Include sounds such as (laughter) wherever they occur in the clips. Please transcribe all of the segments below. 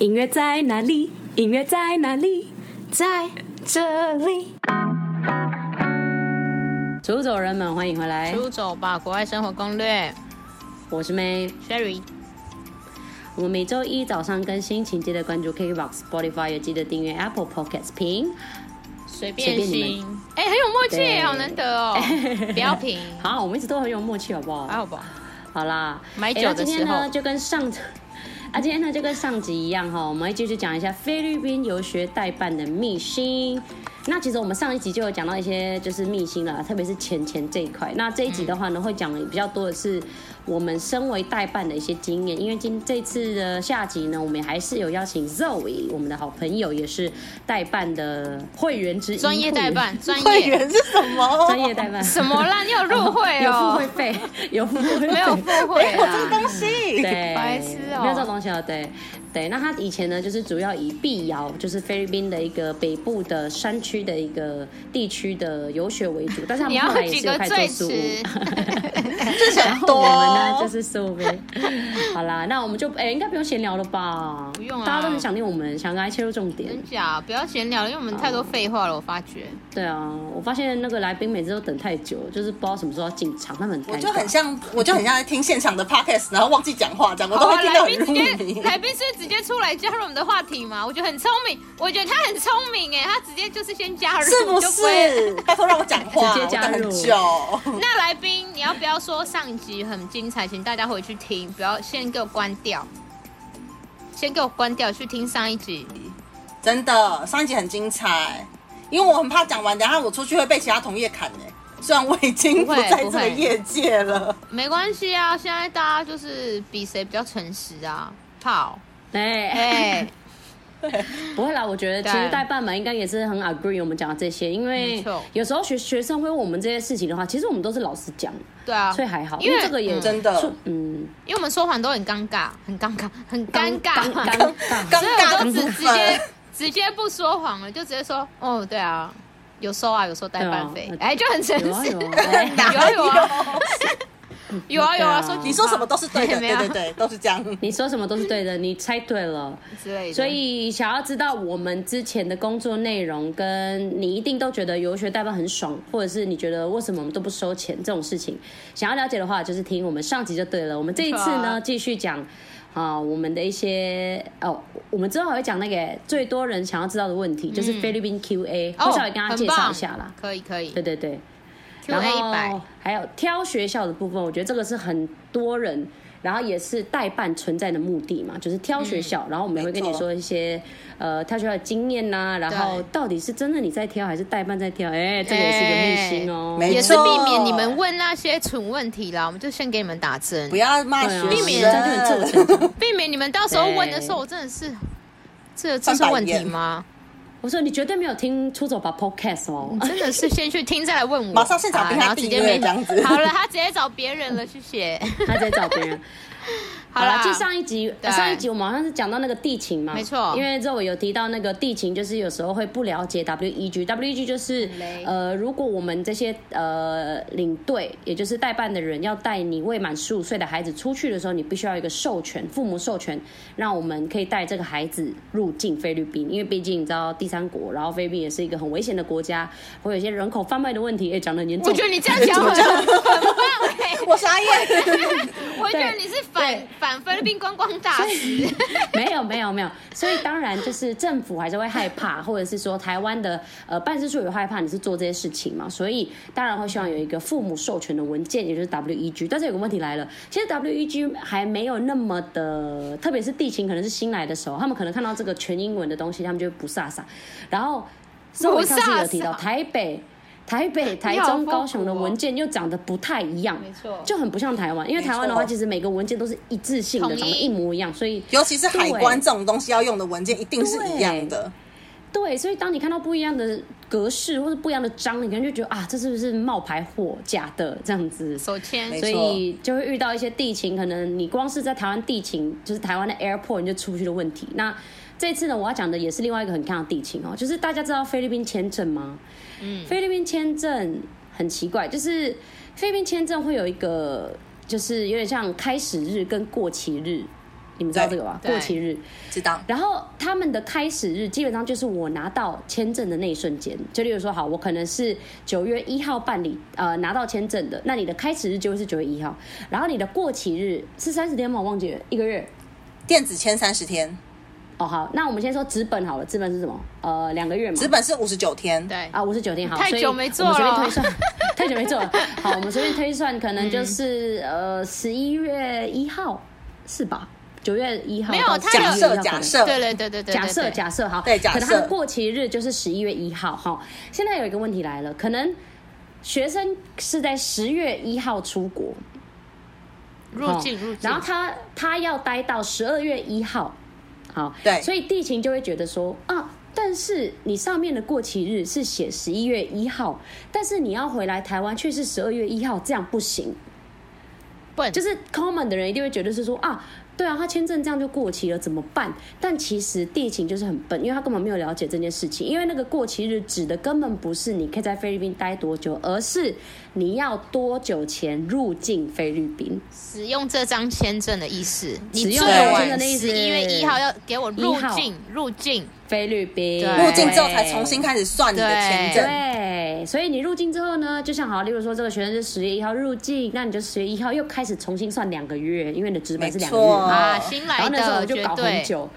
音乐在哪里？音乐在哪里？在这里。出走人们，欢迎回来！出走吧，国外生活攻略。我是 May Sherry。我们每周一早上更新，请记得关注 KKBOX、Spotify，也记得订阅 Apple Podcast。评随便行。哎、欸，很有默契，好难得哦。(laughs) 不要评。好，我们一直都很有默契，好不好？还好吧。好啦，买酒的时候、欸、今天呢，就跟上。啊，今天呢就跟上集一样哈，我们会继续讲一下菲律宾游学代办的秘辛。那其实我们上一集就有讲到一些就是秘辛了，特别是钱钱这一块。那这一集的话呢，会讲的比较多的是我们身为代办的一些经验。因为今这次的下集呢，我们还是有邀请 Zoe，我们的好朋友，也是代办的会员之一。(laughs) 专业代办，(laughs) 专业会员是什么？专业代办什么啦？你有入会哦？(laughs) 有付会费？有付会费？没有付会啊？没有这个东西？对，白痴哦，没有这个东西哦，对。对，那他以前呢，就是主要以碧瑶，就是菲律宾的一个北部的山区的一个地区的游学为主，但是他们后来也是有开做宿务。然后我们呢，就是宿务。(laughs) 好啦，那我们就哎，应该不用闲聊了吧？不用啊，大家都很想念我们，想来切入重点。真假？不要闲聊，因为我们太多废话了。我发觉。对啊，我发现那个来宾每次都等太久，就是不知道什么时候要进场，他们很。我就很像，我就很像在听现场的 podcast，然后忘记讲话这样，我都会听到很入迷。来宾是。直接出来加入我们的话题嘛？我觉得很聪明，我觉得他很聪明哎，他直接就是先加入，是不是？(laughs) 拜托让我讲话，(laughs) 直接加入。那来宾，你要不要说上一集很精彩，请大家回去听，不要先给我关掉，先给我关掉，去听上一集。真的，上一集很精彩，因为我很怕讲完，等下我出去会被其他同业砍哎。虽然我已经不在这个业界了，没关系啊，现在大家就是比谁比较诚实啊，好。哎，(laughs) 不会啦，我觉得其实代办们应该也是很 agree 我们讲的这些，因为有时候学学生会问我们这些事情的话，其实我们都是老实讲，对啊，所以还好，因为这个也真的，嗯，因为我们说谎都很尴尬，很尴尬，很尴尬，尴尬，尴尬，都直直接直接不说谎了，就直接说，哦，对啊，有收啊，有收代办费，哎，就很诚实，有有啊。(laughs) 有啊有啊，说你说什么都是对的，(laughs) 对对对，都是这样。你说什么都是对的，(laughs) 你猜对了。所以想要知道我们之前的工作内容，跟你一定都觉得游学代办很爽，或者是你觉得为什么我们都不收钱这种事情，想要了解的话，就是听我们上集就对了。我们这一次呢，继续讲啊，我们的一些哦，我们之后还会讲那个最多人想要知道的问题，就是菲律宾 QA，我稍微跟大家介绍一下啦。可以可以，对对对。然后还有挑学校的部分，我觉得这个是很多人，然后也是代办存在的目的嘛，就是挑学校。然后我们也会跟你说一些呃挑学校的经验呐，然后到底是真的你在挑还是代办在挑？哎，这个也是一个秘辛哦，也是避免你们问那些蠢问题啦。我们就先给你们打针，不要骂学生，避免 (laughs) 避免你们到时候问的时候，我真的是这这是问题吗？我说你绝对没有听出走吧 Podcast 哦，真的是先去听再来问我，马上现场给他直接这样子。好了，他直接找别人了，谢谢，(laughs) 他直接找别人。好了，就上一集，上一集我们好像是讲到那个地勤嘛，没错。因为这我有提到那个地勤，就是有时候会不了解 WEG，WEG 就是呃，如果我们这些呃领队，也就是代办的人，要带你未满十五岁的孩子出去的时候，你必须要一个授权，父母授权，让我们可以带这个孩子入境菲律宾，因为毕竟你知道第三国，然后菲律宾也是一个很危险的国家，会有一些人口贩卖的问题，也讲的很严重。我觉得你这样讲很很棒，我傻眼。我觉得你是反。反菲律宾观光大使，(laughs) 没有没有没有，所以当然就是政府还是会害怕，或者是说台湾的呃办事处也害怕你是做这些事情嘛，所以当然会希望有一个父母授权的文件，也就是 WEG。但是有个问题来了，其实 WEG 还没有那么的，特别是地勤可能是新来的时候，他们可能看到这个全英文的东西，他们就不飒飒。然后上一次有提到台北。台北、(laughs) 台中、高雄的文件又长得不太一样，没错，就很不像台湾。因为台湾的话，其实每个文件都是一致性的，长得一模一样，所以尤其是海关这种东西要用的文件，一定是一样的。对，所以当你看到不一样的格式或者不一样的章，你可能就觉得啊，这是不是冒牌货、假的这样子？手签，所以就会遇到一些地勤，可能你光是在台湾地勤，就是台湾的 airport 你就出不去的问题。那这次呢，我要讲的也是另外一个很看的地情哦，就是大家知道菲律宾签证吗？嗯，菲律宾签证很奇怪，就是菲律宾签证会有一个，就是有点像开始日跟过期日，你们知道这个吧？过期日知道。然后他们的开始日基本上就是我拿到签证的那一瞬间。就例如说，好，我可能是九月一号办理呃拿到签证的，那你的开始日就会是九月一号。然后你的过期日是三十天吗？我忘记了，一个月。电子签三十天。哦，好，那我们先说纸本好了，纸本是什么？呃，两个月嘛。纸本是五十九天。对啊，五十九天好。太久没做了。我们随便推算，(laughs) 太久没做了。好，我们随便推算，可能就是、嗯、呃十一月一号是吧？九月一号，没有，他假设假设，对对对对对，假设假设好，对假设，可能他的过期日就是十一月一号哈。现在有一个问题来了，可能学生是在十月一号出国入境入境，然后他他要待到十二月一号，好，对，所以地勤就会觉得说啊，但是你上面的过期日是写十一月一号，但是你要回来台湾却是十二月一号，这样不行。不，就是 common 的人一定会觉得是说啊。对啊，他签证这样就过期了，怎么办？但其实地勤就是很笨，因为他根本没有了解这件事情。因为那个过期日指的根本不是你可以在菲律宾待多久，而是你要多久前入境菲律宾，使用这张签证的意思。使用这张签证的意思，一月一号要给我入境，入境。菲律宾，入境之后才重新开始算你的签证。对，所以你入境之后呢，就像好，例如说这个学生是十月一号入境，那你就十月一号又开始重新算两个月，因为你的纸本是两个月。啊，新来的，然后那时候我就搞很久，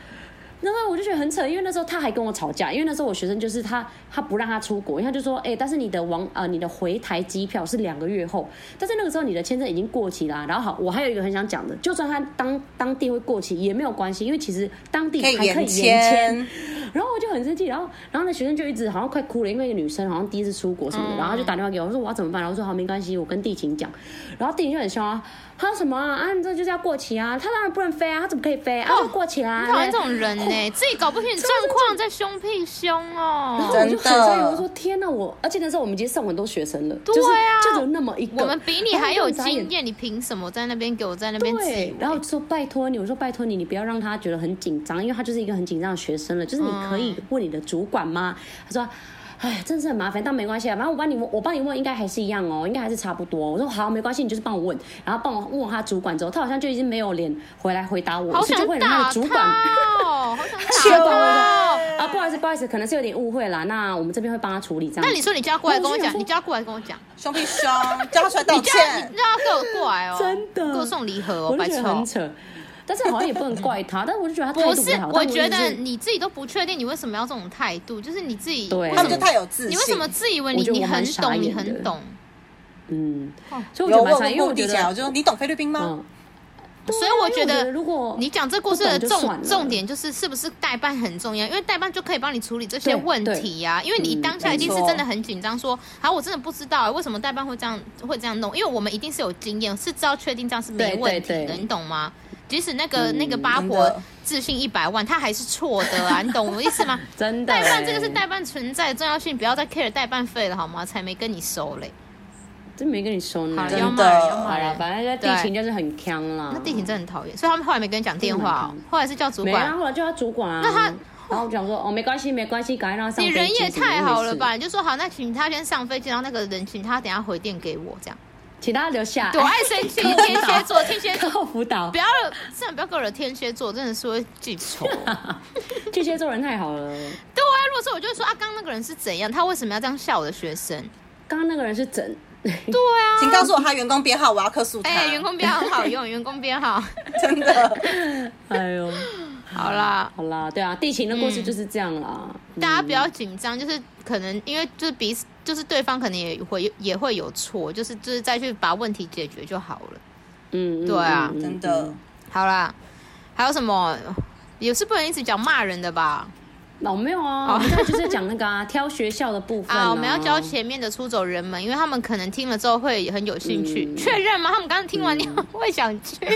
然后我就觉得很扯，因为那时候他还跟我吵架，因为那时候我学生就是他，他不让他出国，因为他就说，哎、欸，但是你的往呃你的回台机票是两个月后，但是那个时候你的签证已经过期啦、啊。然后好，我还有一个很想讲的，就算他当当地会过期也没有关系，因为其实当地还可以延签。然后我就很生气，然后然后那学生就一直好像快哭了，因为一个女生好像第一次出国什么的，然后他就打电话给我，我说我要怎么办？然后我说好没关系，我跟地勤讲，然后地勤就很凶啊。他说什么啊？啊，你这就是要过期啊！他当然不能飞啊！他怎么可以飞啊？哦、过期啦、啊！讨厌这种人呢、欸，自己搞不清状况，在凶屁凶哦！然后我就很生气，我说天哪！我而且那时候我们已经送很多学生了，对啊，就是、有那么一个，我们比你还有经验，你凭什么在那边给我在那边挤？然后说拜托你，我说拜托你，你不要让他觉得很紧张，因为他就是一个很紧张的学生了。就是你可以问你的主管吗？嗯、他说。哎，真是很麻烦，但没关系啊。反正我帮你问，我帮你问，应该还是一样哦，应该还是差不多。我说好，没关系，你就是帮我问，然后帮我问他主管之后，他好像就已经没有脸回来回答我，好想打他主管哦，(laughs) 好想打他啊！不好意思，不好意思，可能是有点误会啦。那我们这边会帮他处理这样。那你说你叫他过来跟我讲，你叫他过来跟我讲，兄弟兄，叫他出来道歉，你叫他给我过来哦，(laughs) 真的，给我送礼盒哦，白痴，很扯。但是好像也不能怪他，(laughs) 但是我就觉得他态度不好。不是，我觉得你自己都不确定，你为什么要这种态度？就是你自己，对，他们就太有自信。你为什么自以为你你很懂，你很懂？嗯，所以我觉得因为我觉得，我就说你懂菲律宾吗？嗯所以我觉得，如果你讲这故事的重重点就是是不是代办很重要，因为代办就可以帮你处理这些问题呀、啊。因为你当下一定是真的很紧张，说好，我真的不知道为什么代办会这样会这样弄，因为我们一定是有经验，是知道确定这样是没问题的，你懂吗？即使那个那个八婆自信一百万，他还是错的啊，(laughs) 你懂我意思吗？(laughs) 真的，代办这个是代办存在的重要性，不要再 care 代办费了好吗？才没跟你收嘞。真没跟你收呢，真的。好了，反正在地勤就是很坑啦。那地勤真的很讨厌，所以他们后来没跟你讲电话，后来是叫主管。没啊，后来叫他主管啊。那他，然后我讲说哦，没关系，没关系，赶快让他上飞机。你人也太好了吧？你就说好，那请他先上飞机，然后那个人请他等下回电给我，这样。请大家留下。我爱生气，(laughs) 天蝎座，天蝎座辅导。不要，真的不要给我惹天蝎座，真的是会记仇。(laughs) 天蝎座人太好了。对啊，如果说我就说啊，刚刚那个人是怎样？他为什么要这样笑我的学生？刚刚那个人是怎。对啊，请告诉我他员工编号，我要克诉他。哎、欸，员工编号很好用，员工编号 (laughs) 真的。哎呦，好啦，好啦，对啊，地勤的故事就是这样啦。嗯、大家不要紧张，就是可能因为就是彼此，就是对方可能也会也会有错，就是就是再去把问题解决就好了。嗯，对啊，真的。好啦，还有什么？也是不能一直讲骂人的吧？老、哦、没有啊，我们现在就是讲那个啊，(laughs) 挑学校的部分啊，啊。我们要教前面的出走人们，因为他们可能听了之后会很有兴趣。嗯、确认吗？他们刚刚听完，你会想去？(laughs)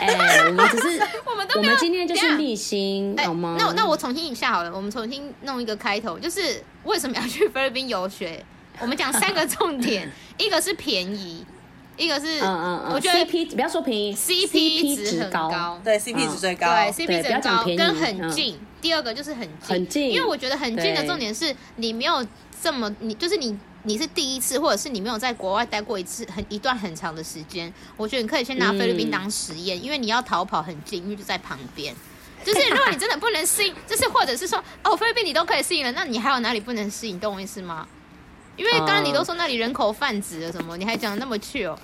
哎、欸，我们只是 (laughs) 我们都没有，我们今天就是逆心，好吗？那那我重新一下好了，我们重新弄一个开头，就是为什么要去菲律宾游学？我们讲三个重点，一个是便宜。一个是，嗯嗯嗯，我觉得 CP 不要说便宜，CP 值很高，对，CP 值最高，对，CP 值高，跟很近。第二个就是很近，很近，因为我觉得很近的重点是你没有这么，你就是你你是第一次，或者是你没有在国外待过一次很一段很长的时间，我觉得你可以先拿菲律宾当实验，嗯、因为你要逃跑很近，因为就在旁边。就是如果你真的不能适应，(laughs) 就是或者是说哦，菲律宾你都可以适应了，那你还有哪里不能适应？懂我意思吗？因为刚刚你都说那里人口贩子了什么，你还讲的那么 chill，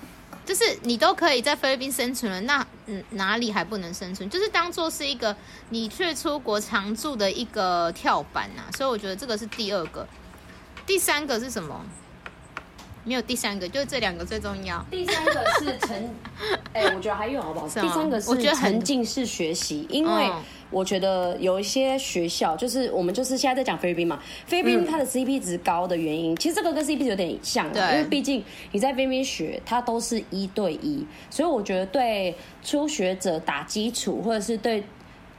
就是你都可以在菲律宾生存了，那嗯哪里还不能生存？就是当做是一个你去出国常住的一个跳板呐、啊。所以我觉得这个是第二个，第三个是什么？没有第三个，就是这两个最重要。第三个是沉，(laughs) 哎、欸，我觉得还有好不好？第三个是我觉得沉浸式学习，因为我觉得有一些学校，就是我们就是现在在讲菲律宾嘛，菲律宾它的 CP 值高的原因，嗯、其实这个跟 CP 值有点像，对因为毕竟你在菲律宾学，它都是一对一，所以我觉得对初学者打基础，或者是对。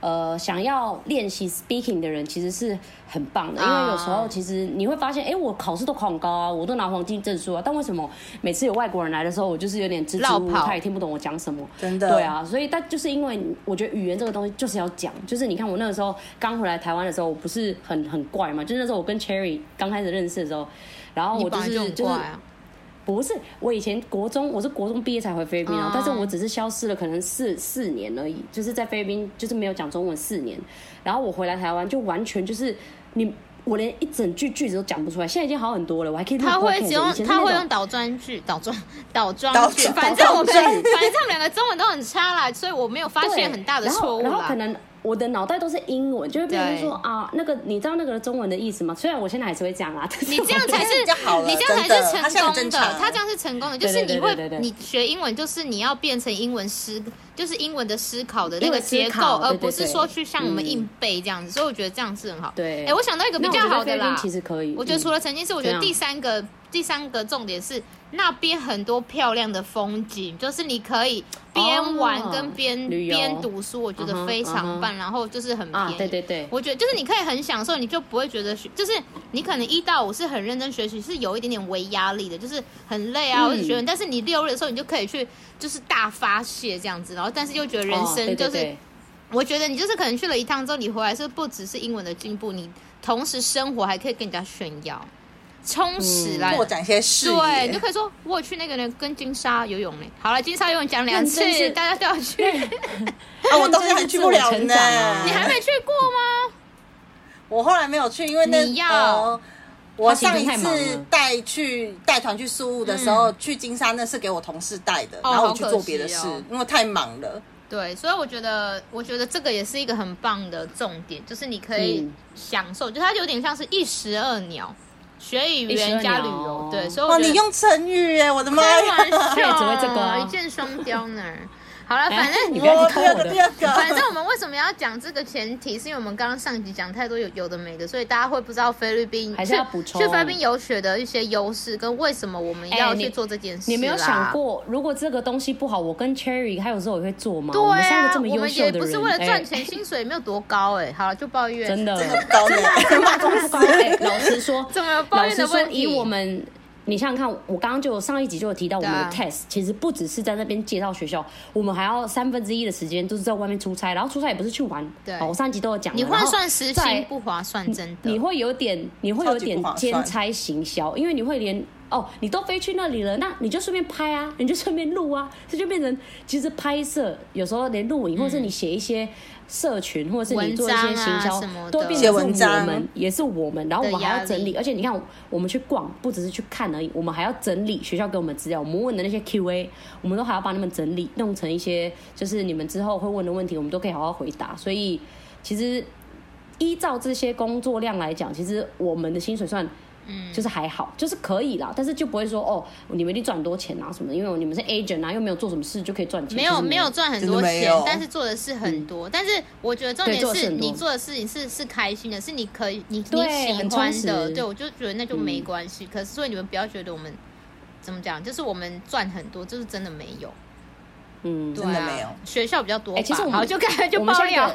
呃，想要练习 speaking 的人其实是很棒的，因为有时候其实你会发现，哎、欸，我考试都考很高啊，我都拿黄金证书啊，但为什么每次有外国人来的时候，我就是有点支支吾吾，他也听不懂我讲什么？真的，对啊，所以但就是因为我觉得语言这个东西就是要讲，就是你看我那个时候刚回来台湾的时候，我不是很很怪嘛，就是那时候我跟 Cherry 刚开始认识的时候，然后我就是就是。不是，我以前国中，我是国中毕业才回菲律宾啊，但是我只是消失了可能四四年而已，就是在菲律宾就是没有讲中文四年，然后我回来台湾就完全就是你，我连一整句句子都讲不出来，现在已经好很多了，我还可以。他会只用他会用倒装句，倒装倒装句，反正我们反正他们两个中文都很差啦，所以我没有发现很大的错误然后可能。我的脑袋都是英文，就会变成说啊，那个你知道那个中文的意思吗？虽然我现在还是会讲啊，你这样才是，你这样才是成功的，他这样是成功的，就是你会，你学英文就是你要变成英文思，就是英文的思考的那个结构，而不是说去像我们硬背这样子，所以我觉得这样是很好。对，哎，我想到一个比较好的啦，其实可以，我觉得除了曾经是，我觉得第三个。第三个重点是那边很多漂亮的风景，就是你可以边玩跟边边、oh, 读书，我觉得非常棒。Uh uh. 然后就是很便宜，啊、对对对，我觉得就是你可以很享受，你就不会觉得学，就是你可能一到五是很认真学习，是有一点点微压力的，就是很累啊，或者学。但是你六日的时候，你就可以去就是大发泄这样子，然后但是又觉得人生就是，oh, 对对对，我觉得你就是可能去了一趟之后，你回来是不只是英文的进步，你同时生活还可以跟人家炫耀。充实来拓展一些事业，对，你就可以说我有去那个呢，跟金沙游泳呢。好了，金沙游泳讲两次，大家都要去。(laughs) 啊，我到现在还去不了呢。你还没去过吗？我后来没有去，因为那你要我上一次带去带团去宿务的时候，去金沙那是给我同事带的，然后我去做别的事，因为太忙了。对，所以我觉得，我觉得这个也是一个很棒的重点，就是你可以享受，就它有点像是一石二鸟。学语言加旅游，对，所以哇，你用成语耶，我的妈呀，开玩笑，(laughs) 只会这个，一箭双雕呢。好了，反正你不要第二个，第二个。反正我们 (laughs) 为什么要讲这个前提，是因为我们刚刚上集讲太多有有的没的，所以大家会不知道菲律宾还是要补充去菲律宾游学的一些优势，跟为什么我们要去做这件事。你没有想过，如果这个东西不好，我跟 Cherry 还有时候也会做吗？对啊，我们三个这么优秀的人，我们也不是为了赚钱，薪水也没有多高哎。好了，就抱怨，真的高的，老实说，怎么抱怨的问题？以我们。你想想看，我刚刚就上一集就有提到，我们的 test 其实不只是在那边介绍学校，我们还要三分之一的时间都是在外面出差，然后出差也不是去玩。对，我上一集都有讲。你换算时薪不划算，真的。你会有点，你会有点兼差行销，因为你会连哦，你都飞去那里了，那你就顺便拍啊，(laughs) 你就顺便录啊，这就变成其实拍摄有时候连录影，或者是你写一些。社群或者是你做一些行销，都变成是我们，也是我们。然后我们还要整理，而且你看，我们去逛不只是去看而已，我们还要整理学校给我们资料，我们问的那些 (laughs) Q&A，我们都还要把你们整理，弄成一些就是你们之后会问的问题，我们都可以好好回答。所以其实依照这些工作量来讲，其实我们的薪水算。嗯，就是还好，就是可以啦，但是就不会说哦，你们一定赚很多钱啊什么的，因为你们是 agent 啊，又没有做什么事就可以赚钱。没有没有赚很多钱，但是做的事很多。嗯、但是我觉得重点是你做的事情是是开心的，是你可以你对你喜欢的，对，我就觉得那就没关系。嗯、可是所以你们不要觉得我们怎么讲，就是我们赚很多，就是真的没有。嗯，真的没有，学校比较多。哎，其实我们好就开就爆料，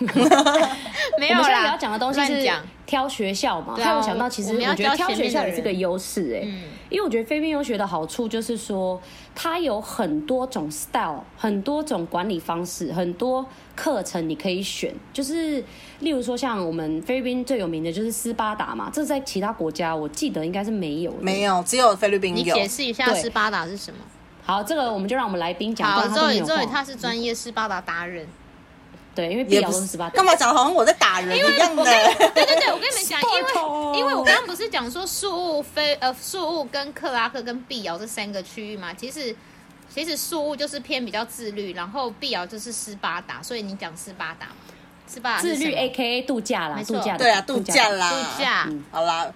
(laughs) 没有啦。我们现在要讲的东西是挑学校嘛，还有想到其实我觉得挑学校也是个优势哎，因为我觉得菲律宾游学的好处就是说，它有很多种 style，很多种管理方式，很多课程你可以选。就是例如说，像我们菲律宾最有名的就是斯巴达嘛，这在其他国家我记得应该是没有的，没有，只有菲律宾有。你解释一下斯巴达是什么？好，这个我们就让我们来宾讲。好，周宇，周宇他是专业斯巴达达人。对，因为碧瑶是斯巴达。干嘛讲好像我在打人一样的？(laughs) 对对对，我跟你们讲，(laughs) 因为因为我刚刚不是讲说树雾、非呃树雾跟克拉克跟碧瑶这三个区域嘛，其实其实树雾就是偏比较自律，然后碧瑶就是斯巴达，所以你讲斯巴达嘛，斯巴达自律 A K A 度假啦，度假对啊，度假啦，度假，嗯，好啦。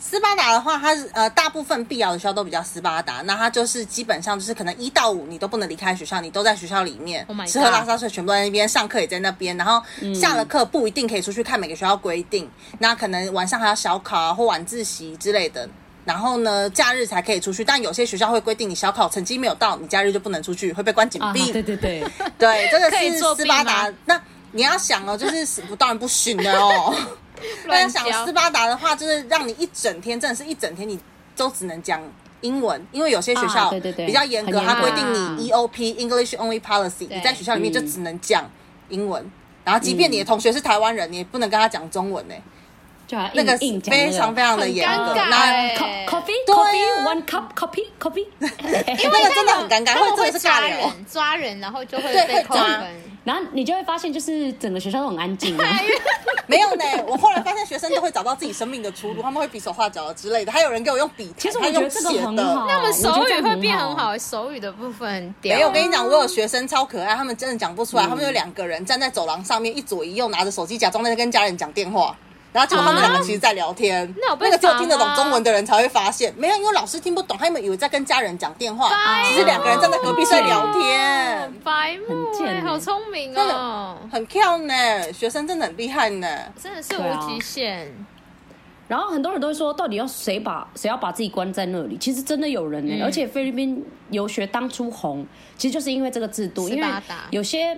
斯巴达的话，它是呃大部分必要的学校都比较斯巴达，那它就是基本上就是可能一到五你都不能离开学校，你都在学校里面，oh、吃喝拉撒睡全部在那边，上课也在那边，然后下了课不一定可以出去看每个学校规定，嗯、那可能晚上还要小考啊或晚自习之类的，然后呢假日才可以出去，但有些学校会规定你小考成绩没有到，你假日就不能出去，会被关紧闭。Uh-huh, 对对对对，这个是斯巴达。那你要想哦，就是死不当然不行的哦。(laughs) 大家想斯巴达的话，就是让你一整天，真的是一整天，你都只能讲英文，因为有些学校比较严格，它规定你 EOP English Only Policy，你在学校里面就只能讲英文，然后即便你的同学是台湾人，你也不能跟他讲中文呢。那个非常非常的严格。那 coffee coffee one cup coffee coffee，因为那个真的很尴尬，(laughs) 会真的是抓人抓人，然后就会被扣分。然后你就会发现，就是整个学校都很安静。(laughs) 没有呢，我后来发现学生都会找到自己生命的出路，他们会比手画脚之类的。还有人给我用笔，其实我觉得这个很好。那么手语会变很好，手语的部分。没有，我跟你讲，我有学生超可爱，他们真的讲不出来。他们有两个人站在走廊上面，一左一右拿着手机，假装在跟家人讲电话。然后结果他们两个其实在聊天，啊、那，那个只有听得懂中文的人才会发现，没有，因为老师听不懂，他们以为在跟家人讲电话，其实两个人站在隔壁在聊天。白目，欸、好聪明哦，很漂呢，学生真的很厉害呢，真的是无极限。啊、然后很多人都会说，到底要谁把谁要把自己关在那里？其实真的有人呢，嗯、而且菲律宾游学当初红，其实就是因为这个制度，因为有些。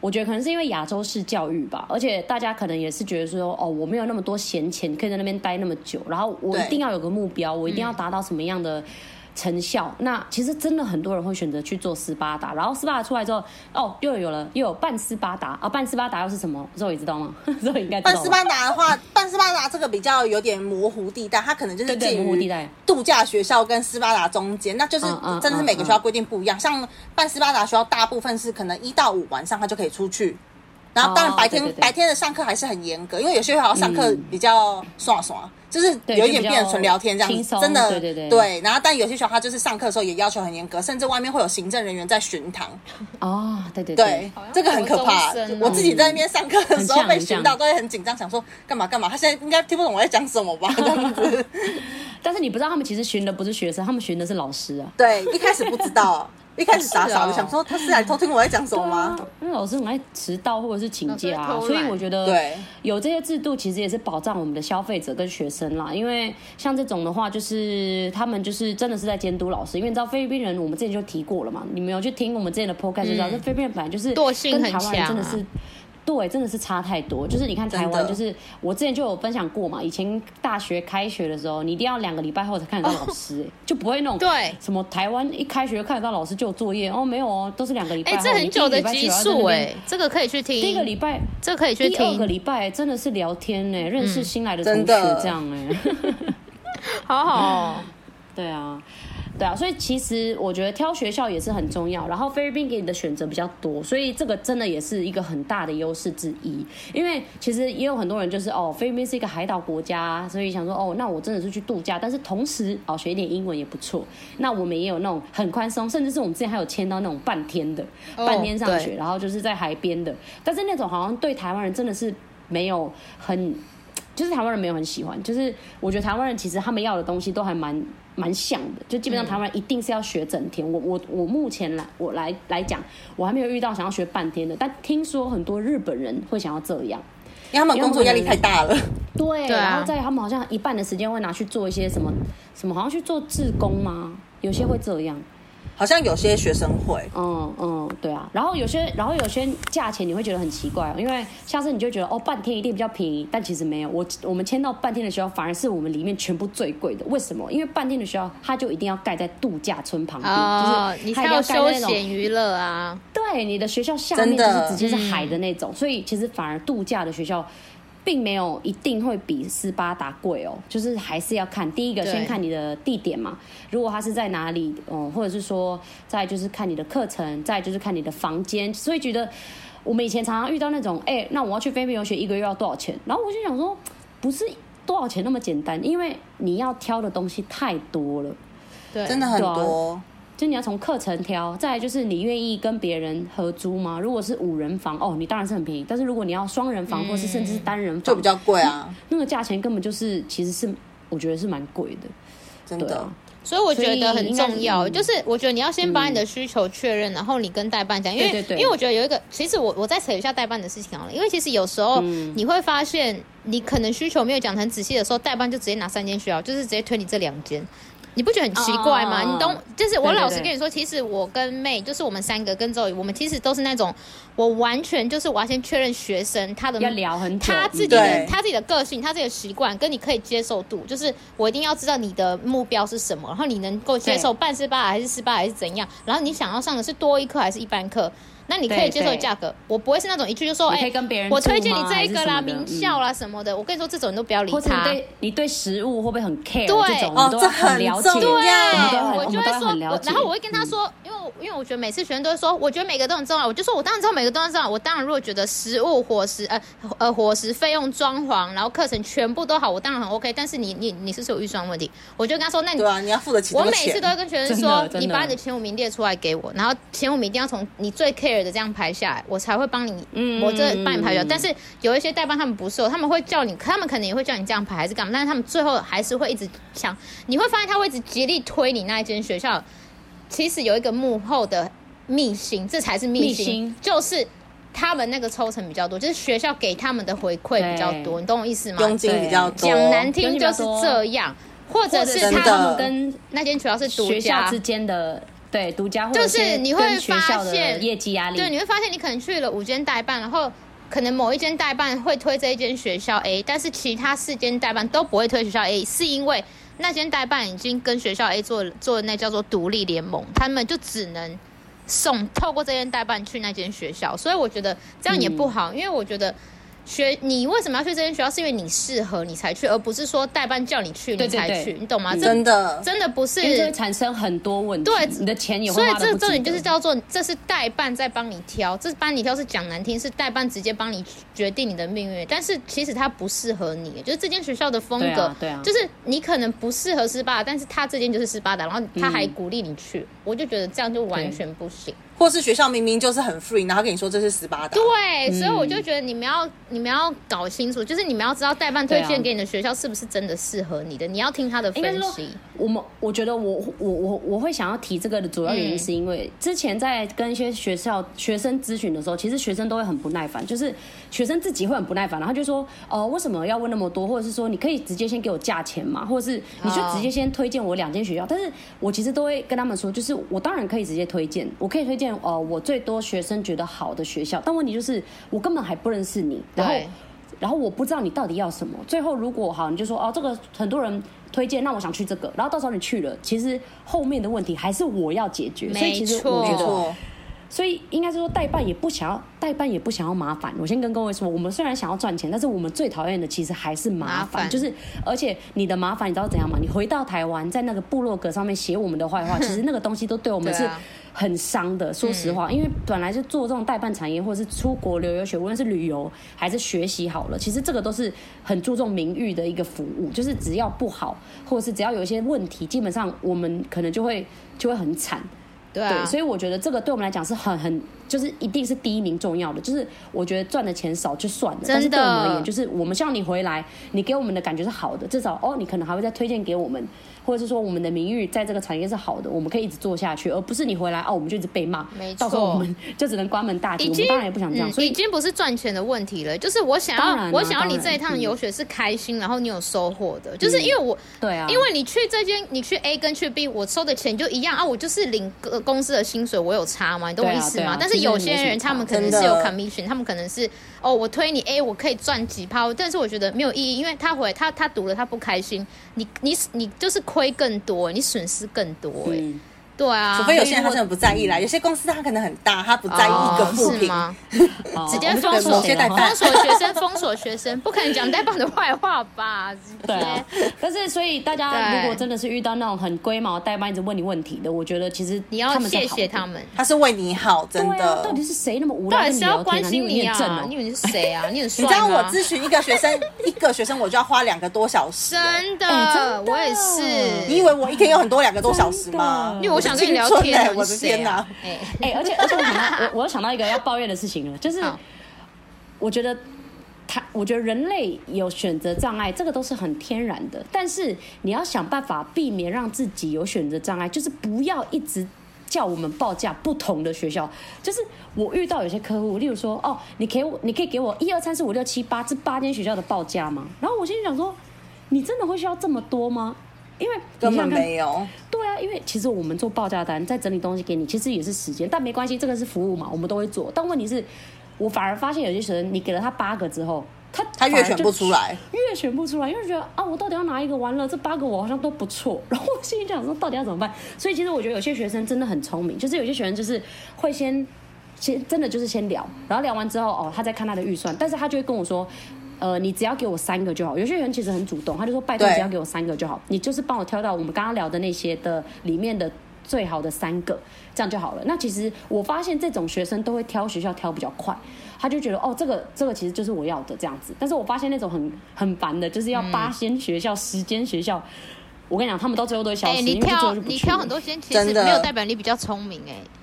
我觉得可能是因为亚洲式教育吧，而且大家可能也是觉得说，哦，我没有那么多闲钱，可以在那边待那么久，然后我一定要有个目标，我一定要达到什么样的。成效，那其实真的很多人会选择去做斯巴达，然后斯巴达出来之后，哦，又有了又有半斯巴达啊，半斯巴达又是什么？肉也知道吗？(laughs) 肉应该知道。半斯巴达的话，半斯巴达这个比较有点模糊地带，它可能就是介于度假学校跟斯巴达中间，那就是真的是每个学校规定不一样。像半斯巴达学校，大部分是可能一到五晚上他就可以出去。然后当然白天、oh, 对对对白天的上课还是很严格，因为有些学校上课比较爽爽，嗯、就是有一点变成纯聊天这样子，真的对对对，对。然后但有些学校他就是上课的时候也要求很严格，甚至外面会有行政人员在巡堂。哦，对对对，对这个很可怕。哦、我自己在那边上课的时候被巡到，都会很紧张，想说干嘛干嘛。他现在应该听不懂我在讲什么吧？这样子。(laughs) 但是你不知道他们其实巡的不是学生，他们巡的是老师啊。对，一开始不知道。一开始傻傻的想说，他是来偷听我在讲什么吗？因为老师很爱迟到或者是请假啊，所以我觉得对有这些制度其实也是保障我们的消费者跟学生啦。因为像这种的话，就是他们就是真的是在监督老师。因为你知道菲律宾人，我们之前就提过了嘛，你们有去听我们之前的 podcast 就知道，这菲律宾人本来就是惰性很强，真的是。对，真的是差太多。就是你看台湾，就是我之前就有分享过嘛。以前大学开学的时候，你一定要两个礼拜后才看得到老师，哎，(laughs) 就不会那种对什么台湾一开学就看得到老师就有作业哦，没有哦，都是两个礼拜。哎，这很久的集数哎，这个可以去听。第一个礼拜，这个可以去听。第二个礼拜真的是聊天呢，认识新来的同学这样哎，(laughs) 好好，(laughs) 对啊。对啊，所以其实我觉得挑学校也是很重要。然后菲律宾给你的选择比较多，所以这个真的也是一个很大的优势之一。因为其实也有很多人就是哦，菲律宾是一个海岛国家，所以想说哦，那我真的是去度假，但是同时哦学一点英文也不错。那我们也有那种很宽松，甚至是我们之前还有签到那种半天的，半天上学，然后就是在海边的。但是那种好像对台湾人真的是没有很，就是台湾人没有很喜欢。就是我觉得台湾人其实他们要的东西都还蛮。蛮像的，就基本上台湾一定是要学整天。嗯、我我我目前来我来来讲，我还没有遇到想要学半天的。但听说很多日本人会想要这样，因为他们工作压力太大了。对，然后在他们好像一半的时间会拿去做一些什么什么，好像去做志工吗？有些会这样。好像有些学生会，嗯嗯，对啊。然后有些，然后有些价钱你会觉得很奇怪，因为下次你就觉得哦，半天一定比较便宜，但其实没有。我我们签到半天的学校，反而是我们里面全部最贵的。为什么？因为半天的学校，它就一定要盖在度假村旁边，哦、就是它要休闲娱乐啊。对，你的学校下面就是直接是海的那种，所以其实反而度假的学校。并没有一定会比斯巴达贵哦，就是还是要看第一个，先看你的地点嘛。如果它是在哪里，哦，或者是说，再就是看你的课程，再就是看你的房间。所以觉得我们以前常常遇到那种，哎、欸，那我要去菲律宾游学，一个月要多少钱？然后我就想说，不是多少钱那么简单，因为你要挑的东西太多了，对，真的很多。就你要从课程挑，再来就是你愿意跟别人合租吗？如果是五人房哦，你当然是很便宜。但是如果你要双人房，嗯、或是甚至是单人房，就比较贵啊。那个价钱根本就是，其实是我觉得是蛮贵的，真的。啊、所以我觉得很重要，是就是我觉得你要先把你的需求确认，嗯、然后你跟代办讲，因为因为我觉得有一个，其实我我再扯一下代办的事情好了，因为其实有时候你会发现，你可能需求没有讲很仔细的时候，代办就直接拿三间需要，就是直接推你这两间。你不觉得很奇怪吗？哦、你懂，就是我老实跟你说，其实我跟妹，就是我们三个跟周宇，我们其实都是那种，我完全就是我要先确认学生他的要聊很久，他自己的他自己的个性，他自己的习惯跟你可以接受度，就是我一定要知道你的目标是什么，然后你能够接受半斯巴达还是斯巴达还是怎样，然后你想要上的是多一课还是一般课。那你可以接受价格，我不会是那种一句就说，哎，我推荐你这一个啦，名校啦什么的。我跟你说，这种人都不要理他。对，你对食物会不会很 care？对，哦，这很了解。对，我就会说，然后我会跟他说，因为因为我觉得每次学生都会说，我觉得每个都很重要。我就说我当然知道每个都很重要。我当然如果觉得食物、伙食，呃呃，伙食费用、装潢，然后课程全部都好，我当然很 OK。但是你你你是不是有预算问题？我就跟他说，那你对啊，你要付得起。我每次都会跟学生说，你把你的前五名列出来给我，然后前五名一定要从你最 care 的这样排下来。我才会帮你，嗯、我这帮你排掉。但是有一些代班他们不是，他们会叫你，他们可能也会叫你这样排还是干嘛？但是他们最后还是会一直想，你会发现他会一直极力推你那一间学校。其实有一个幕后的秘辛，这才是秘辛，秘辛就是他们那个抽成比较多，就是学校给他们的回馈比较多，你懂我意思吗？佣金比较多，讲难听就是这样，或者是他们跟那间学校是独家之间的。对，独家就是你会发现业绩压力。对，你会发现你可能去了五间代办，然后可能某一间代办会推这一间学校 A，但是其他四间代办都不会推学校 A，是因为那间代办已经跟学校 A 做做那叫做独立联盟，他们就只能送透过这间代办去那间学校，所以我觉得这样也不好，嗯、因为我觉得。学你为什么要去这间学校？是因为你适合你才去，而不是说代班叫你去你才去，你懂吗？真的真的不是，因为会产生很多问题。对，你的钱也会花。所以这重点就是叫做，这是代办在帮你挑，这是帮你挑是讲难听，是代办直接帮你决定你的命运。但是其实它不适合你，就是这间学校的风格，对啊，对啊，就是你可能不适合斯巴达，但是他这间就是斯巴达，然后他还鼓励你去，嗯、我就觉得这样就完全不行。或是学校明明就是很 free，然后跟你说这是斯巴达。对，所以我就觉得你们要你们要搞清楚，就是你们要知道代办推荐给你的学校是不是真的适合你的，你要听他的分析。我们我觉得我我我我会想要提这个的主要原因是因为之前在跟一些学校学生咨询的时候，其实学生都会很不耐烦，就是学生自己会很不耐烦，然后就说哦，为什么要问那么多，或者是说你可以直接先给我价钱嘛，或者是你就直接先推荐我两间学校。但是我其实都会跟他们说，就是我当然可以直接推荐，我可以推荐。呃，我最多学生觉得好的学校，但问题就是我根本还不认识你，然后，然后我不知道你到底要什么。最后如果好，你就说哦，这个很多人推荐，那我想去这个，然后到时候你去了，其实后面的问题还是我要解决。所以其实我觉得。所以应该是说，代办也不想要，代办也不想要麻烦。我先跟各位说，我们虽然想要赚钱，但是我们最讨厌的其实还是麻烦。麻就是，而且你的麻烦，你知道怎样吗？你回到台湾，在那个部落格上面写我们的坏话，其实那个东西都对我们是很伤的。说实话，因为本来就做这种代办产业，或者是出国留游学，无论是旅游还是学习好了，其实这个都是很注重名誉的一个服务。就是只要不好，或者是只要有一些问题，基本上我们可能就会就会很惨。对，啊、对，所以我觉得这个对我们来讲是很很就是一定是第一名重要的。就是我觉得赚的钱少就算了，但是对我们而言，就是我们希望你回来，你给我们的感觉是好的，至少哦，你可能还会再推荐给我们。或者是说我们的名誉在这个产业是好的，我们可以一直做下去，而不是你回来哦，我们就一直被骂，没错，到时候我们就只能关门大吉。我们当然也不想这样，嗯、所以已经不是赚钱的问题了，就是我想要，啊、我想要你这一趟游学是开心，然后你有收获的，嗯、就是因为我，对啊，因为你去这间，你去 A 跟去 B，我收的钱就一样啊，我就是领公司的薪水，我有差吗？你懂我意思吗？啊啊、但是有些人他们可能是有 commission，他们可能是哦，我推你 A，我可以赚几趴，但是我觉得没有意义，因为他回他他读了他不开心，你你你就是亏更多。你损失更多哎、欸，嗯、对啊，除非有些人他真的不在意啦，有些公司他可能很大，他不在意一个负评吗？(laughs) 直接封锁，封锁学生，封锁学生，不可能讲代办的坏话吧？对啊，但是所以大家如果真的是遇到那种很龟毛代办一直问你问题的，我觉得其实你要谢谢他们，他是为你好，真的。到底是谁那么无聊？到底是要关心你啊？你以为你是谁啊？你很帅？你知道我咨询一个学生，一个学生我就要花两个多小时，真的，我也是。你以为我一天有很多两个多小时吗？因为我想跟你聊天，我的天哪！哎哎，而且而且我想到我我又想到一个要抱怨的事情了，就是。我觉得他，我觉得人类有选择障碍，这个都是很天然的。但是你要想办法避免让自己有选择障碍，就是不要一直叫我们报价不同的学校。就是我遇到有些客户，例如说，哦，你给我，你可以给我一二三四五六七八这八间学校的报价吗？然后我心里想说，你真的会需要这么多吗？因为根本没有。对啊，因为其实我们做报价单，在整理东西给你，其实也是时间，但没关系，这个是服务嘛，我们都会做。但问题是。我反而发现有些学生，你给了他八个之后，他他越选不出来，越选不出来，因为觉得啊，我到底要拿一个？完了，这八个我好像都不错。然后我心里想说，到底要怎么办？所以其实我觉得有些学生真的很聪明，就是有些学生就是会先先真的就是先聊，然后聊完之后哦，他再看他的预算，但是他就会跟我说，呃，你只要给我三个就好。有些人其实很主动，他就说拜托，只要给我三个就好，你就是帮我挑到我们刚刚聊的那些的里面的。最好的三个，这样就好了。那其实我发现这种学生都会挑学校挑比较快，他就觉得哦，这个这个其实就是我要的这样子。但是我发现那种很很烦的，就是要八仙学校、十间、嗯、学校。我跟你讲，他们到最后都会消失。欸、你挑你挑很多间，其实没有代表你比较聪明哎、欸。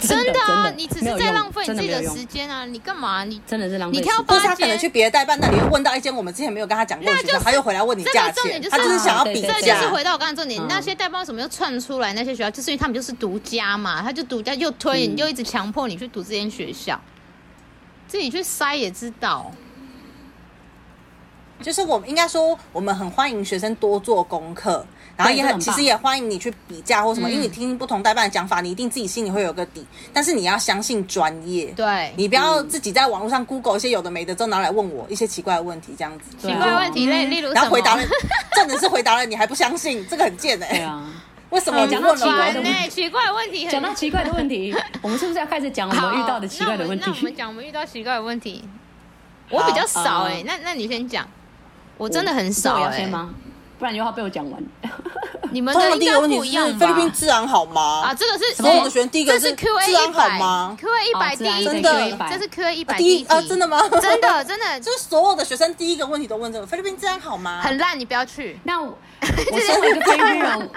真的啊，你只是在浪费你自己的时间啊！你干嘛？你真的是浪费。你挑八间，他可能去别的代办那里问到一间我们之前没有跟他讲过的学校，他又回来问你价钱。他就是想要比价。这就是回到我刚才重点，那些代办为什么又窜出来？那些学校就是因为他们就是独家嘛，他就独家又推，你就一直强迫你去读这间学校，自己去筛也知道。就是我们应该说，我们很欢迎学生多做功课。然后也很，其实也欢迎你去比价或什么，因为你听不同代办的讲法，你一定自己心里会有个底。但是你要相信专业，对，你不要自己在网络上 Google 一些有的没的，之后拿来问我一些奇怪的问题，这样子。奇怪问题类，例如然后回答了，真的是回答了，你还不相信，这个很贱哎。对啊。(laughs) 为什么讲到奇怪的问题？奇怪的问题，讲到奇怪的问题，我们是不是要开始讲我们遇到的奇怪的问题？那我们讲我们遇到奇怪的问题，(laughs) 我比较少哎，那那你先讲，我真的很少哎。不然的话被我讲完。(laughs) 你们的第一个问题是菲律宾治安好吗？啊，这个是所有的学生第一个是 Q A 一百好吗？Q A 一百第一，真的，这是 Q A 一百第一啊，真的吗？真 (laughs) 的真的，(laughs) 就是所有的学生第一个问题都问这个菲律宾治安好吗？很烂，你不要去。那我身为一个菲律宾人，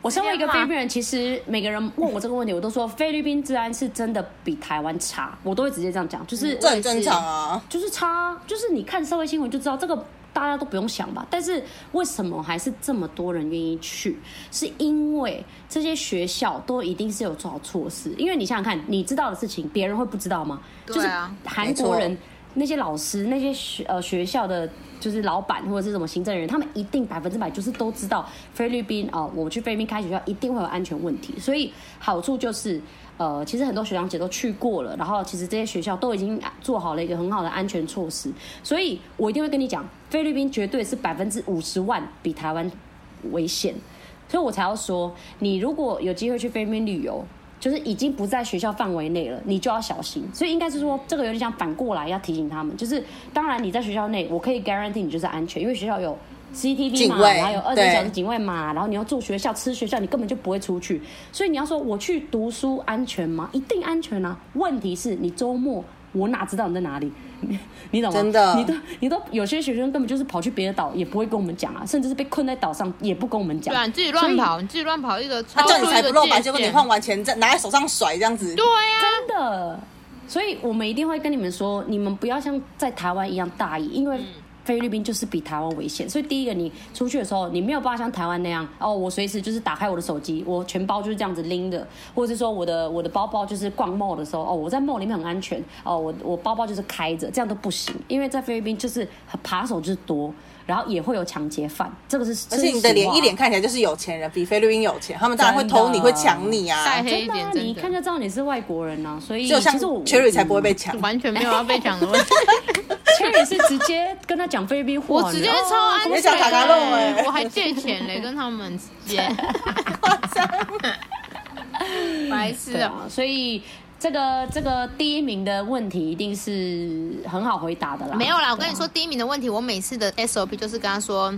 我身为一个菲律宾人，其实每个人问我这个问题，我都说菲律宾治安是真的比台湾差，我都会直接这样讲，就是这很正常啊，就是差，就是你看社会新闻就知道这个。大家都不用想吧，但是为什么还是这么多人愿意去？是因为这些学校都一定是有做好措施。因为你想想看，你知道的事情，别人会不知道吗？就是韩国人那些老师、那些学呃学校的，就是老板或者是什么行政人员，他们一定百分之百就是都知道菲律宾哦，我们去菲律宾开学校一定会有安全问题。所以好处就是。呃，其实很多学长姐都去过了，然后其实这些学校都已经做好了一个很好的安全措施，所以我一定会跟你讲，菲律宾绝对是百分之五十万比台湾危险，所以我才要说，你如果有机会去菲律宾旅游，就是已经不在学校范围内了，你就要小心。所以应该是说，这个有点像反过来要提醒他们，就是当然你在学校内，我可以 guarantee 你就是安全，因为学校有。CCTV 嘛，然后有二十四小时警卫嘛，然后你要住学校吃学校，你根本就不会出去。所以你要说我去读书安全吗？一定安全啊！问题是你周末我哪知道你在哪里？你你懂吗？真的，你都你都有些学生根本就是跑去别的岛，也不会跟我们讲啊，甚至是被困在岛上，也不跟我们讲。对啊，你自己乱跑，你自己乱跑一个，他叫你才不露白，结果你换完钱再拿在手上甩这样子。对呀、啊，真的。所以我们一定会跟你们说，你们不要像在台湾一样大意，因为。菲律宾就是比台湾危险，所以第一个，你出去的时候，你没有办法像台湾那样哦，我随时就是打开我的手机，我全包就是这样子拎的，或者是说我的我的包包就是逛 mall 的时候哦，我在 mall 里面很安全哦，我我包包就是开着，这样都不行，因为在菲律宾就是扒手就是多。然后也会有抢劫犯，这个是。而且你的脸一脸看起来就是有钱人，比菲律宾有钱，他们当然会偷你，会抢你啊。晒黑一点，你一看就知道你是外国人啊。所以就像 Cherry 才不会被抢，完全没有要被抢的问题。(laughs) Cherry 是直接跟他讲菲律宾话，我直接超安全，讲卡卡我还借钱嘞，跟他们直接。(laughs) (laughs) 白痴啊！所以。这个这个第一名的问题一定是很好回答的啦。没有啦，我跟你说，第一名的问题，我每次的 SOP 就是跟他说，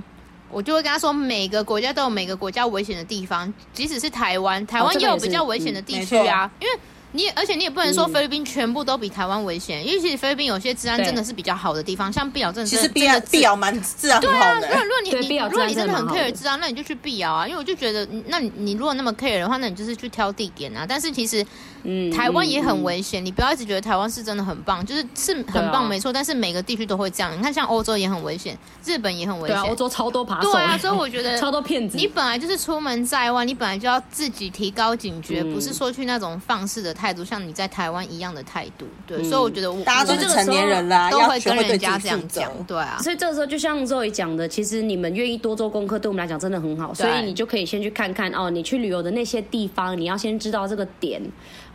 我就会跟他说，每个国家都有每个国家危险的地方，即使是台湾，台湾也有比较危险的地区啊，因为。你而且你也不能说菲律宾全部都比台湾危险，因为其实菲律宾有些治安真的是比较好的地方，像碧瑶镇。其实碧瑶碧瑶蛮治安很好的。对啊，如果你你如果你真的很 care 治安，那你就去碧瑶啊，因为我就觉得，那你你如果那么 care 的话，那你就是去挑地点啊。但是其实，嗯，台湾也很危险，你不要一直觉得台湾是真的很棒，就是是很棒没错，但是每个地区都会这样。你看，像欧洲也很危险，日本也很危险，欧洲超多扒手。对啊，所以我觉得 (laughs) 超多骗子。你本来就是出门在外，你本来就要自己提高警觉，不是说去那种放肆的态度，像你在台。湾一样的态度，对，嗯、所以我觉得我大家都是成年人啦，都会跟人家这样讲，对啊。所以这个时候就像 Zoe 讲的，其实你们愿意多做功课，对我们来讲真的很好。所以你就可以先去看看哦，你去旅游的那些地方，你要先知道这个点。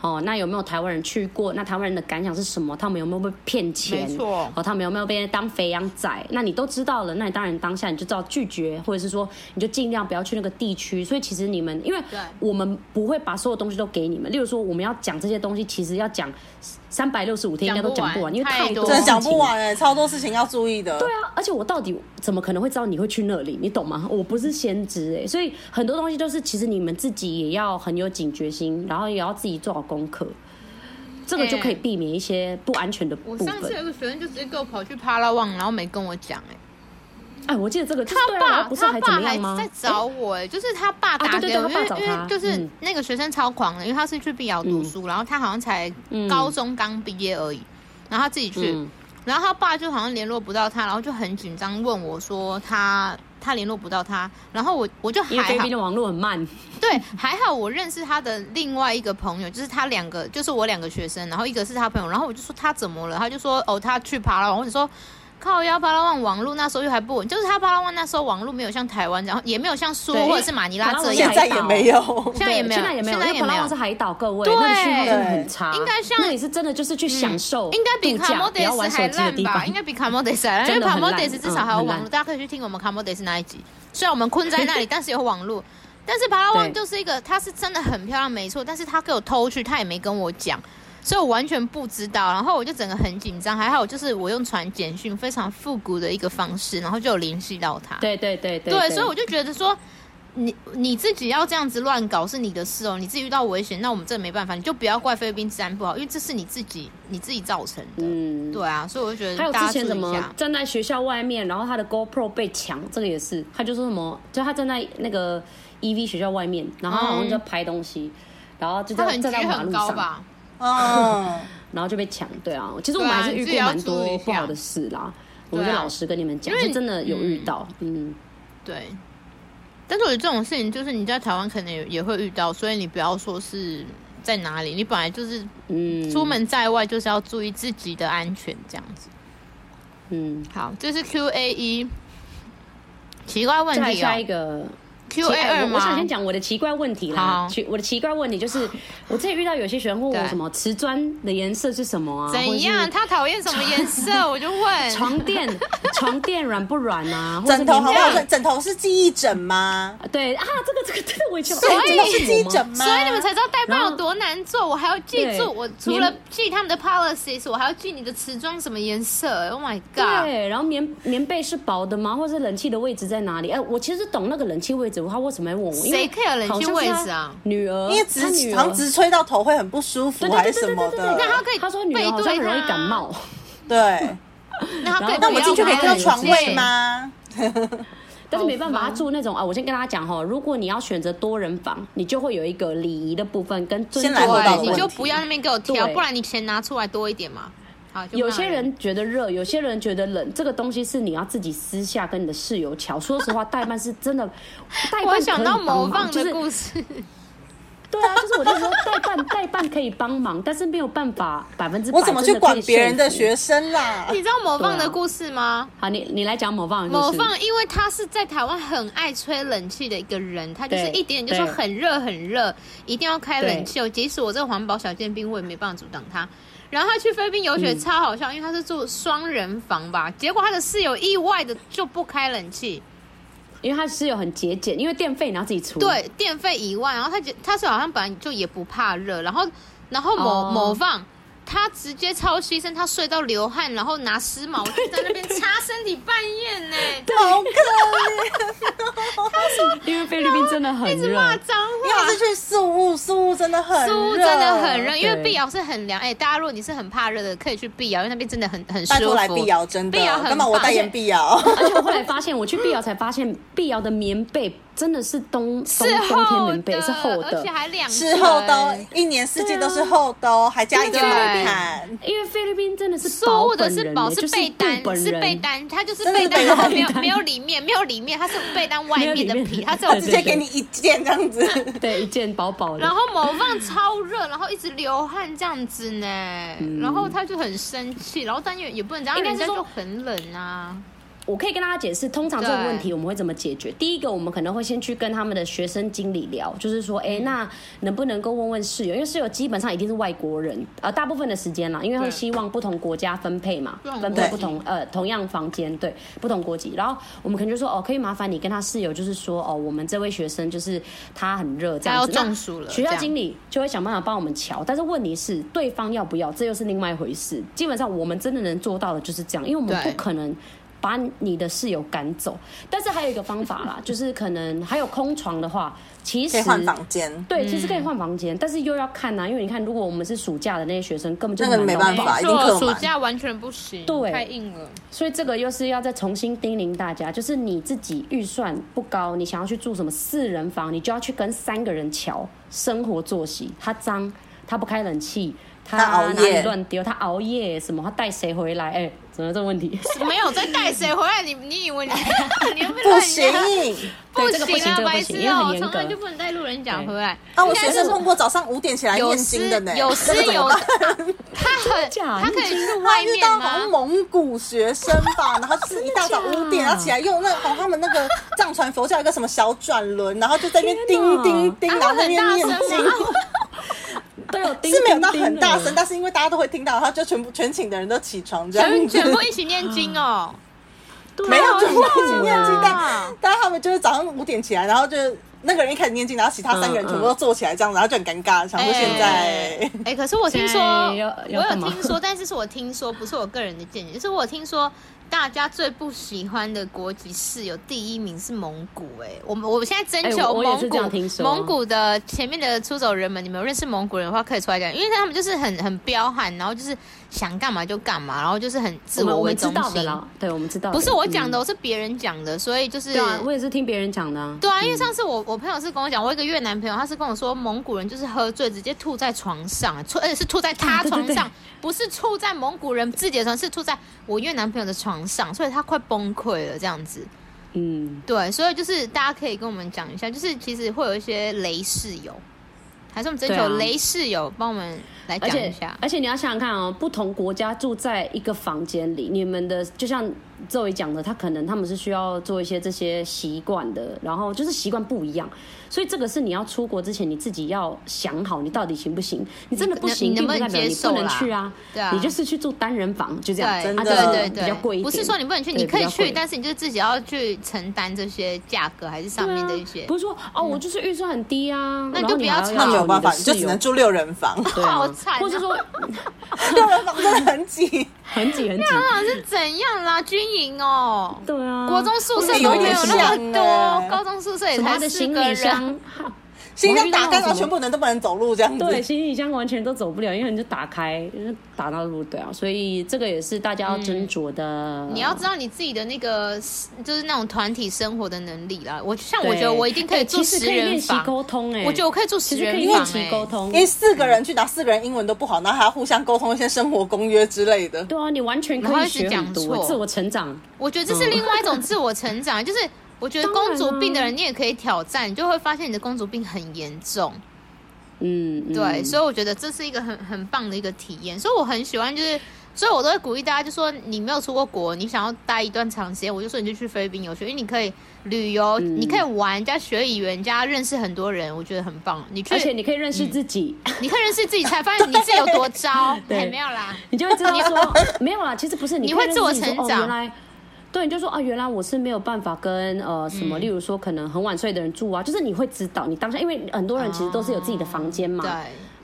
哦，那有没有台湾人去过？那台湾人的感想是什么？他们有没有被骗钱？没错。哦，他们有没有被当肥羊仔？那你都知道了，那你当然当下你就知道拒绝，或者是说你就尽量不要去那个地区。所以其实你们，因为我们不会把所有东西都给你们。例如说，我们要讲这些东西，其实要讲三百六十五天应该都讲不完，因为太多，真的讲不完哎，超多事情要注意的。对啊，而且我到底怎么可能会知道你会去那里？你懂吗？(laughs) 我不是先知哎，所以很多东西都是其实你们自己也要很有警觉心，然后也要自己做好功课。这个就可以避免一些不安全的部分。我上次有个学生就直接给我跑去帕拉旺，然后没跟我讲，哎，哎，我记得这个，他爸不是还怎么样吗？他爸还在找我，哎，就是他爸打给我，因为因为就是那个学生超狂的，因为他是去碧瑶读书，然后他好像才高中刚毕业而已，然后他自己去，然后他爸就好像联络不到他，然后就很紧张问我说他。他联络不到他，然后我我就还好，因为网络很慢。对，还好我认识他的另外一个朋友，就是他两个，就是我两个学生，然后一个是他朋友，然后我就说他怎么了，他就说哦，他去爬了，我就说。靠腰巴拉望网络那时候又还不稳，就是他巴拉望那时候网络没有像台湾，然后也没有像苏或者是马尼拉这样，现在也没有，现在也没有，现在也没有，因为帕拉旺是海岛，各位，对，那信号真的很差。应该像那里是真的就是去享受，应该比卡莫德斯还烂吧？应该比卡莫德斯还烂，因为卡莫德斯至少还有网络，大家可以去听我们卡莫德斯那一集。虽然我们困在那里，但是有网络。(laughs) 但是巴拉望就是一个，它是真的很漂亮，没错。但是他给我偷去，他也没跟我讲。所以我完全不知道，然后我就整个很紧张，还好就是我用传简讯非常复古的一个方式，然后就有联系到他。对对对对，对，所以我就觉得说，你你自己要这样子乱搞是你的事哦，你自己遇到危险，那我们真的没办法，你就不要怪菲律宾治安不好，因为这是你自己你自己造成的。嗯，对啊，所以我就觉得还有之前什么站在学校外面，然后他的 GoPro 被抢，这个也是，他就说什么，就他站在那个 EV 学校外面，然后好像就拍东西，嗯、然后就在站在马路上。哦，(laughs) 然后就被抢，对啊，其实我们还是遇过蛮多不好的事啦。我们就老实跟你们讲，是真的有遇到，嗯，对。但是我觉得这种事情，就是你在台湾可能也也会遇到，所以你不要说是在哪里，你本来就是，嗯，出门在外就是要注意自己的安全，这样子。嗯，好，这是 Q A 一奇怪问题下一个。Q A 二吗？我想先讲我的奇怪问题啦。我的奇怪问题就是，我之前遇到有些学生问我什么瓷砖的颜色是什么啊？怎样？他讨厌什么颜色？(laughs) 我就问。床垫，床垫软不软啊？(laughs) 枕头好不好？枕头是记忆枕吗？对啊，这个这个这个我以前所以是记忆枕吗？所以你们才知道代办有多难做。我还要记住，我除了记他们的 policies，我还要记你的瓷砖什么颜色。Oh my god！对，然后棉棉被是薄的吗？或者冷气的位置在哪里？哎，我其实懂那个冷气位置。他为什么要问我？谁 care 冷气位置啊？女儿，因为直常直吹到头会很不舒服，还是什么的？那他可以，他说女儿好像很容易感冒。对，那他那我们进去可以挑床位吗？但是没办法，他住那种啊，我先跟大家讲哈，如果你要选择多人房，你就会有一个礼仪的部分跟尊重的，你就不要那边给我挑，不然你钱拿出来多一点嘛。好，有些人觉得热，有些人觉得冷，这个东西是你要自己私下跟你的室友乔。说实话，代办是真的，代办可以想到某放的故事。(laughs) 对啊，就是我就说代办代办可以帮忙，但是没有办法百分之百。我怎么去管别人的学生啦？(laughs) 你知道某放的故事吗？啊、好，你你来讲某放。某放，因为他是在台湾很爱吹冷气的一个人，他就是一点点就说很热很热，一定要开冷气。即使我这个环保小尖兵，我也没办法阻挡他。然后他去菲律宾游学超好笑，嗯、因为他是住双人房吧，结果他的室友意外的就不开冷气。因为他室友很节俭，因为电费你要自己出。对，电费一万，然后他他是好像本来就也不怕热，然后然后某、oh. 某放。他直接超牺牲，他睡到流汗，然后拿湿毛巾在那边擦身体半夜呢，(laughs) 好可怜。他说，因为菲律宾真的很热，一直骂脏话。因为是去宿雾，宿雾真的很热，宿雾真的很热。因为碧瑶是很凉，哎、欸，大家如果你是很怕热的，可以去碧瑶，因为那边真的很很舒服。拜托来碧瑶，真的。碧瑶很，干嘛我代言碧瑶？而且我后来发现，我去碧瑶才发现，碧瑶的棉被。真的是冬冬冬天棉被是厚的，而且还两是厚的，一年四季都是厚的，还加一件毛毯。因为菲律宾真的是宿雾的是薄是被单，是被单，它就是被单，然后没有没有里面没有里面，它是被单外面的皮，它只有直接给你一件这样子，(laughs) 对，一件薄薄的。然后某放超热，然后一直流汗这样子呢，然后他就很生气，然后但也也不能这样，人家就很冷啊。我可以跟大家解释，通常这个问题我们会怎么解决？第一个，我们可能会先去跟他们的学生经理聊，就是说，哎，那能不能够问问室友？因为室友基本上一定是外国人，呃，大部分的时间啦，因为会希望不同国家分配嘛，分配不同呃同样房间，对，不同国籍。然后我们可能就说，哦，可以麻烦你跟他室友，就是说，哦，我们这位学生就是他很热，这样子，中暑了。学校经理就会想办法帮我们瞧，但是问题是对方要不要，这又是另外一回事。基本上我们真的能做到的就是这样，因为我们不可能。把你的室友赶走，但是还有一个方法啦，就是可能还有空床的话，其实可以换房间。对，其实可以换房间，嗯、但是又要看呐、啊，因为你看，如果我们是暑假的那些学生，根本就那个没办法，一定课满。暑假完全不行，对，太硬了。所以这个又是要再重新叮咛大家，就是你自己预算不高，你想要去住什么四人房，你就要去跟三个人瞧生活作息。他脏，他不开冷气，他熬夜乱丢，他熬夜什么，他带谁回来？哎、欸。怎么这个问题？没有在带谁回来？你你以为你 (laughs) 你 (laughs) 不行？不行啊，白痴哦！从来就不能带路人甲回来。啊，我学生通过早上五点起来念经的呢，有湿有他很他可以去外面吗？好像蒙古学生吧，然后是一大早五点，(laughs) 然后起来用那好他们那个藏传佛教一个什么小转轮，然后就在那边叮叮叮，然后在那边念经。对，是没有到很大声，但是因为大家都会听到，他就全部全寝的人都起床，这样全全部一起念经哦。(laughs) 没有全部一起念经，但但他们就是早上五点起来，然后就那个人一开始念经，然后其他三个人全部都坐起来，这样，然后就很尴尬。想说现在，哎，可是我听说，(laughs) 我有听说，但是是我听说，不是我个人的见解，就是我听说。大家最不喜欢的国籍室友第一名是蒙古哎、欸，我们我们现在征求蒙古蒙古的前面的出走人们，你们有认识蒙古人的话可以出来讲，因为他们就是很很彪悍，然后就是想干嘛就干嘛，然后就是很自我为中心。对，我们知道，不是我讲的，我是别人讲的，所以就是对啊，我也是听别人讲的。对啊，因为上次我我朋友是跟我讲，我一个越南朋友，他是跟我说蒙古人就是喝醉直接吐在床上，吐而且是吐在他床上，不是吐在蒙古人自己的床，是吐在我越南朋友的床上，所以他快崩溃了，这样子。嗯，对，所以就是大家可以跟我们讲一下，就是其实会有一些雷室友，还是我们征求雷室友帮我们来讲一下而。而且你要想想看哦，不同国家住在一个房间里，你们的就像。周围讲的，他可能他们是需要做一些这些习惯的，然后就是习惯不一样，所以这个是你要出国之前你自己要想好，你到底行不行？你真的不行，并不代表你不能去啊。对啊，你就是去住单人房，就这样，真的对对对，比较贵一点。不是说你不能去，你可以去，但是你就自己要去承担这些价格，还是上面的一些。不是说哦，我就是预算很低啊，那你就不要吵，那没有办法，你就只能住六人房，(laughs) 好惨。或者说 (laughs) 六人房真的很挤。很 (laughs) 挤很挤，那好像是怎样啦？军营哦，对啊，国中宿舍都没有那么多，高中宿舍也才四个人。行李箱打开，然后全部人都不能走路这样子。对，行李箱完全都走不了，因为你就打开，就是打到路对啊。所以这个也是大家要斟酌的。嗯、你要知道你自己的那个就是那种团体生活的能力啦。我像我觉得我一定可以做十人房沟通哎，我觉得我可以做十人房哎，沟通，因为四个人去打，四个人英文都不好，然后还要互相沟通一些生活公约之类的。对啊，你完全可以学很多自我成长。我觉得这是另外一种自我成长，(laughs) 就是。我觉得公主病的人，你也可以挑战，你就会发现你的公主病很严重。嗯，对，嗯、所以我觉得这是一个很很棒的一个体验。所以我很喜欢，就是，所以我都会鼓励大家，就说你没有出过国，你想要待一段长时间，我就说你就去菲律宾游学，因为你可以旅游，嗯、你可以玩加学语言加认识很多人，我觉得很棒。你去，而且你可以认识自己，嗯、你可以认识自己，才发现你自己有多 (laughs) 糟。对，欸、没有啦，你就会知道说 (laughs) 没有啦，其实不是你，你会自我成长。哦对，你就说啊，原来我是没有办法跟呃什么，例如说可能很晚睡的人住啊，嗯、就是你会知道，你当下因为很多人其实都是有自己的房间嘛，对，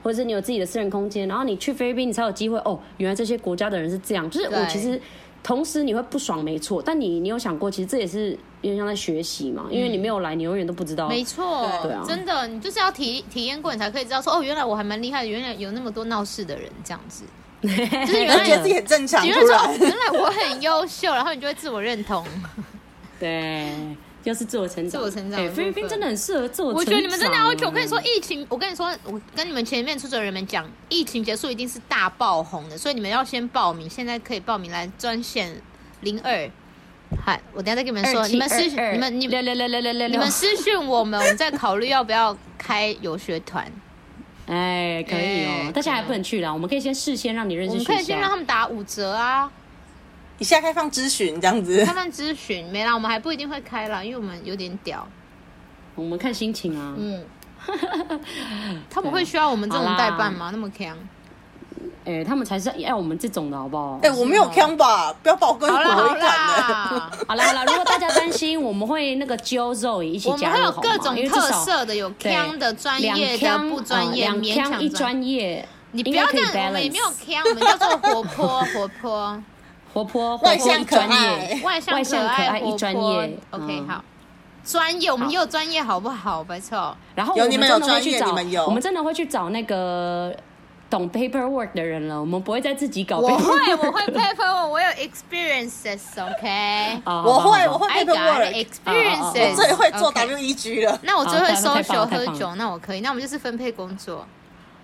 或者是你有自己的私人空间，然后你去菲律宾，你才有机会哦，原来这些国家的人是这样，就是我其实同时你会不爽，没错，但你你有想过，其实这也是有点像在学习嘛，因为你没有来，你永远都不知道，没错，对啊，真的，你就是要体体验过，你才可以知道说哦，原来我还蛮厉害的，原来有那么多闹事的人这样子。就是 (laughs) 原来觉得自己很正常，原来说原来我很优秀，然后你就会自我认同。(laughs) 对，就是自我成长，自我成长。菲律宾真的很适合自我成长。我觉得你们真的要去。我跟你说，疫情，我跟你说，我跟你们前面出走人们讲，疫情结束一定是大爆红的，所以你们要先报名。现在可以报名来专线零二。嗨，我等下再跟你们说，你们私你们你们你们私讯我们，我们再考虑要不要开游学团。哎，可以哦，但现在还不能去啦，我们可以先事先让你认识。我们可以先让他们打五折啊，以下开放咨询这样子。开放咨询没啦，我们还不一定会开啦，因为我们有点屌。我们看心情啊。嗯。(laughs) 他们会需要我们这种代办吗？那么强？哎、欸，他们才是要我们这种的好不好？哎、欸，我没有坑吧？不要把我跟鬼好了好了好了，如果大家担心，我们会那个揪肉一起加入，我们会有各种特色的，有坑的、专业的、不专业、两坑一专业。你不要这样，我们也没有坑，我们叫做活泼、活泼、活泼、外向、可爱、外向、可爱、一专业。OK，好，专业，我们也有专业，好不好？没错。然后有你们真的会去找，我们真的会去找那个。懂 paperwork 的人了，我们不会再自己搞。我会，我会 paperwork，我有 experiences，OK。我会，我会 paperwork experiences。我最会做 WEG 了。那我最会 social 喝酒，那我可以。那我们就是分配工作。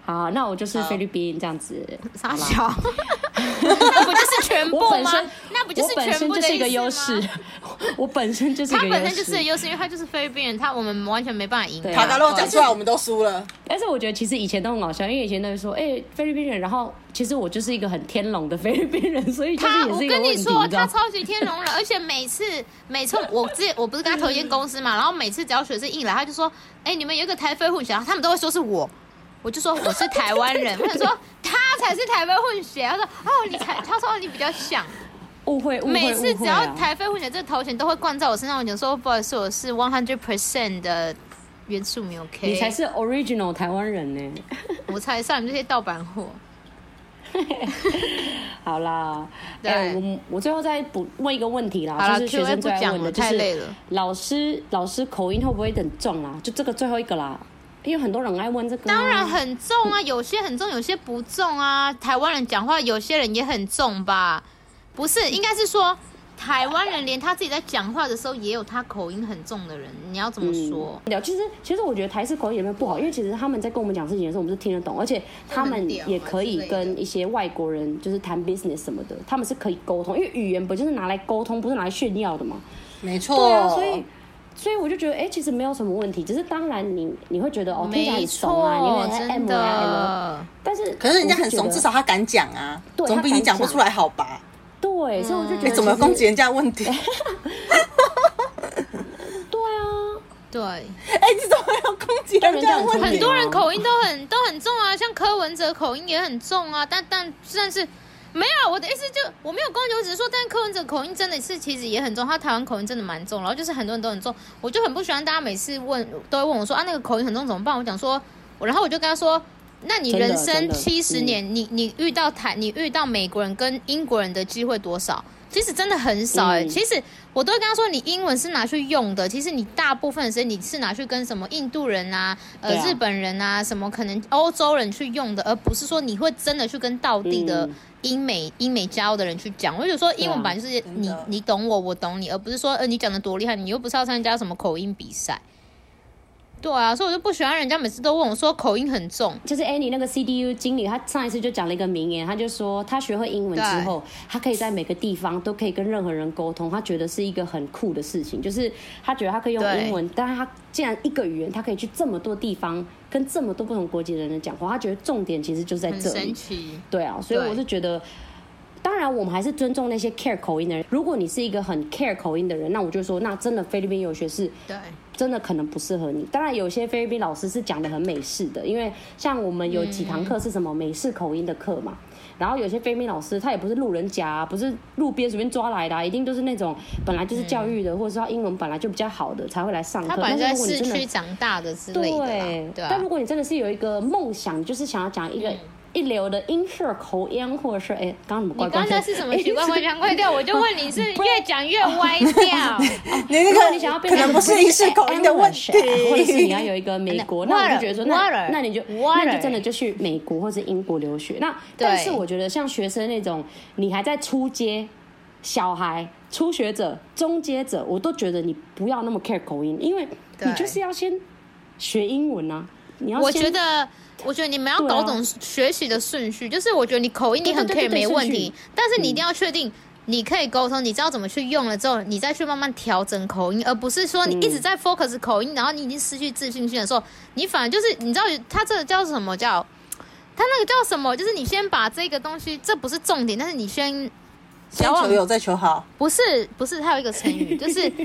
好，那我就是菲律宾这样子。傻笑，(laughs) 那不就是全部吗？那不就是全部的一个优势？(laughs) 我本身就是他本身就是优势，因为他就是菲律宾人，他我们完全没办法赢。塔达洛讲出来，我们都输了。但是我觉得其实以前都很好笑，因为以前都会说，哎，菲律宾人，然后其实我就是一个很天龙的菲律宾人，所以他我跟你说，他超级天龙人，而且每次每次 (laughs) 我之前我不是跟他同一间公司嘛，然后每次只要学生一来，他就说，哎，你们有一个台菲混血，他们都会说是我。我就说我是台湾人，我想说他才是台湾混血。他说哦，你才，他说你比较像。误会，误会，每次只要台菲混血这个头衔都会冠在我身上。我讲说不好意思，我是 one hundred percent 的原住民。OK，你才是 original 台湾人呢。(laughs) 我才上你这些盗版货。(laughs) 好啦，对，我我最后再补问一个问题啦，就是学生最爱问的，就是老师老师口音会不会很重啊？就这个最后一个啦。因为很多人爱问这个，当然很重啊，有些很重，有些不重啊。台湾人讲话，有些人也很重吧？不是，应该是说台湾人连他自己在讲话的时候，也有他口音很重的人。你要怎么说？嗯、其实，其实我觉得台式口音有没有不好，因为其实他们在跟我们讲事情的时候，我们是听得懂，而且他们也可以跟一些外国人就是谈 business 什么的，他们是可以沟通，因为语言不就是拿来沟通，不是拿来炫耀的吗？没错，对啊，所以。所以我就觉得，哎、欸，其实没有什么问题，只是当然你你会觉得哦，听起来很怂啊，你会 M 啊 M，但是可是人家很怂，至少他敢讲啊，对总比你讲不出来好吧？对，嗯、所以我就觉得，(laughs) (laughs) 你怎么攻击人家问题？对啊，对，哎，你怎么要攻击人家问题？很多人口音都很都很重啊，像柯文哲口音也很重啊，但但但是。没有，我的意思就我没有攻击，我只是说，但柯文哲口音真的是其实也很重，他台湾口音真的蛮重，然后就是很多人都很重，我就很不喜欢大家每次问都会问我说啊那个口音很重怎么办？我讲说，我然后我就跟他说，那你人生七十年，你你遇到台你遇到美国人跟英国人的机会多少？其实真的很少哎、欸，嗯、其实我都会跟他说，你英文是拿去用的。其实你大部分的时间你是拿去跟什么印度人啊、呃日本人啊、什么可能欧洲人去用的，而不是说你会真的去跟道地的英美、嗯、英美加欧的人去讲。我就说英文本来就是你的你懂我，我懂你，而不是说呃你讲的多厉害，你又不是要参加什么口音比赛。对啊，所以我就不喜欢人家每次都问我说口音很重。就是 Annie 那个 CDU 经理，他上一次就讲了一个名言，他就说他学会英文之后，对他可以在每个地方都可以跟任何人沟通，他觉得是一个很酷的事情。就是他觉得他可以用英文，但是他既然一个语言，他可以去这么多地方跟这么多不同国籍的人讲话，他觉得重点其实就在这里。神奇。对啊，所以我是觉得。当然，我们还是尊重那些 care 口音的人。如果你是一个很 care 口音的人，那我就说，那真的菲律宾游学是，对，真的可能不适合你。当然，有些菲律宾老师是讲的很美式的，因为像我们有几堂课是什么美式口音的课嘛。嗯、然后有些菲律宾老师他也不是路人甲、啊，不是路边随便抓来的、啊，一定都是那种本来就是教育的，嗯、或者说英文本来就比较好的才会来上课。他本来在市区长大的之类的。对，对啊、但如果你真的是有一个梦想，就是想要讲一个。嗯一流的英式口音，或者是哎，刚刚怎么怪怪？你刚才是什么奇怪怪腔怪掉？(laughs) 我就问你是越讲越歪掉。(laughs) 你那个你想要变成可能不是英式口音的问题，或者是你要有一个美国，那我就觉得说，那那你就那就真的就去美国或者英国留学。那但是我觉得像学生那种，你还在初阶、小孩、初学者、中阶者，我都觉得你不要那么 care 口音，因为你就是要先学英文啊。你要我觉得。我觉得你们要搞懂学习的顺序，啊、就是我觉得你口音你很可以没问题，但是你一定要确定你可以沟通，你知道怎么去用了之后，你再去慢慢调整口音，而不是说你一直在 focus 口音，然后你已经失去自信心的时候，你反而就是你知道他这个叫什么叫，他那个叫什么？就是你先把这个东西，这不是重点，但是你先先求有再求好，不是不是，他有一个成语就是。(laughs)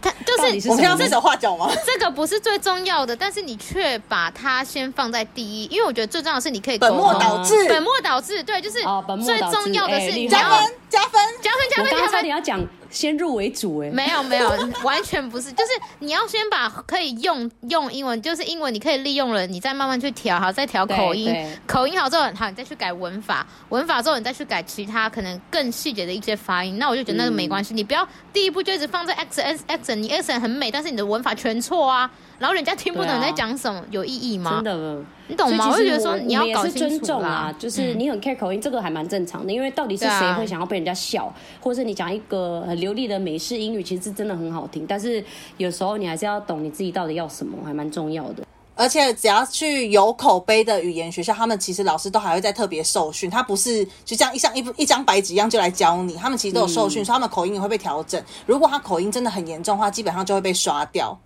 他就是，是我们要这手画脚吗？这个不是最重要的，但是你却把它先放在第一，因为我觉得最重要的是你可以本末倒置，本末倒置，对，就是最重要的是你加分加分。加分加分刚才你要讲。先入为主哎，没有没有，(laughs) 完全不是，就是你要先把可以用用英文，就是英文你可以利用了，你再慢慢去调，好再调口音，口音好之后，好你再去改文法，文法之后你再去改其他可能更细节的一些发音，那我就觉得那个没关系，嗯、你不要第一步就一直放在 accent accent，你 accent 很美，但是你的文法全错啊。然后人家听不懂你在讲什么，啊、有意义吗？真的，你懂吗？我就觉得说你要搞清楚尊重啊，就是你很 care 口音，嗯、这个还蛮正常的。因为到底是谁会想要被人家笑，啊、或者是你讲一个很流利的美式英语，其实是真的很好听。但是有时候你还是要懂你自己到底要什么，还蛮重要的。而且只要去有口碑的语言学校，他们其实老师都还会再特别受训，他不是就这样一像一一张白纸一样就来教你，他们其实都有受训，嗯、所以他们口音也会被调整。如果他口音真的很严重的话，基本上就会被刷掉。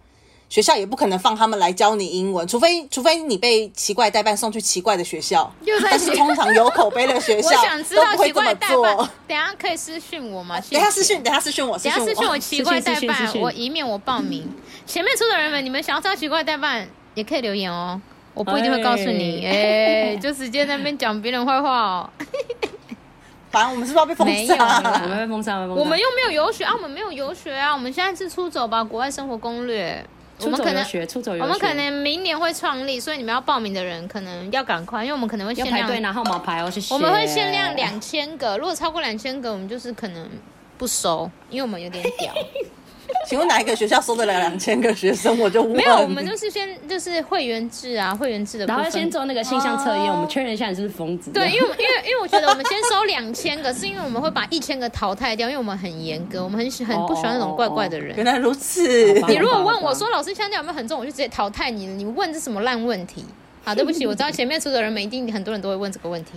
学校也不可能放他们来教你英文，除非除非你被奇怪代办送去奇怪的学校。但是通常有口碑的学校 (laughs) 都不会这么做。等下可以私讯我吗？(laughs) 等下私讯，等下私讯我，等下私讯我奇怪代办，我以免我报名。前面出的人们，你们想要知道奇怪代办，也可以留言哦，我不一定会告诉你。哎，就直接在那边讲别人坏话哦。(laughs) 反正我们是不是要被封杀？我们被封杀，我们又没有游学啊，我们没有游学啊，我们现在是出走吧，国外生活攻略。我们可能学，我们可能明年会创立，所以你们要报名的人可能要赶快，因为我们可能会限量排队拿号码牌哦。我们会限量两千个，如果超过两千个，我们就是可能不收，因为我们有点屌。(laughs) (laughs) 请问哪一个学校收得了两千个学生？我就问没有，我们就是先就是会员制啊，会员制的，然后先做那个性向测验，我们确认一下你是不是疯子。对，因为因为因为我觉得我们先收两千个，是因为我们会把一千个淘汰掉，因为我们很严格，我们很喜很不喜欢那种怪怪的人。原来如此。你如果问我说老师腔调有没有很重，我就直接淘汰你了。你问这什么烂问题？好，对不起，我知道前面出的人们一定很多人都会问这个问题，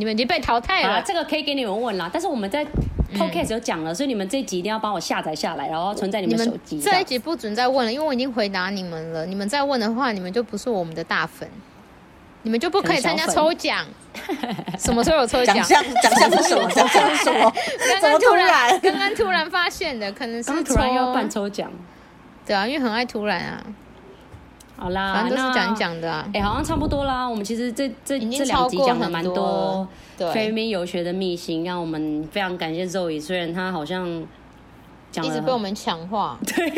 你们已经被淘汰了。这个可以给你们问啦，但是我们在。Podcast 有讲了，所以你们这一集一定要帮我下载下来，然后存在你们手机。这一集不准再问了，因为我已经回答你们了。你们再问的话，你们就不是我们的大粉，你们就不可以参加抽奖。(laughs) 什么时候有抽奖？奖项奖项是什么？(laughs) 奖项是什么？刚刚突然，刚刚突然发现的，可能是突然要办抽奖。对啊，因为很爱突然啊。好啦，反正都是讲讲的啊。哎，好像差不多啦。我们其实这这这两集讲了蛮多。菲律宾游学的秘辛，让我们非常感谢 Zoe。虽然他好像讲一直被我们强化，(laughs) 对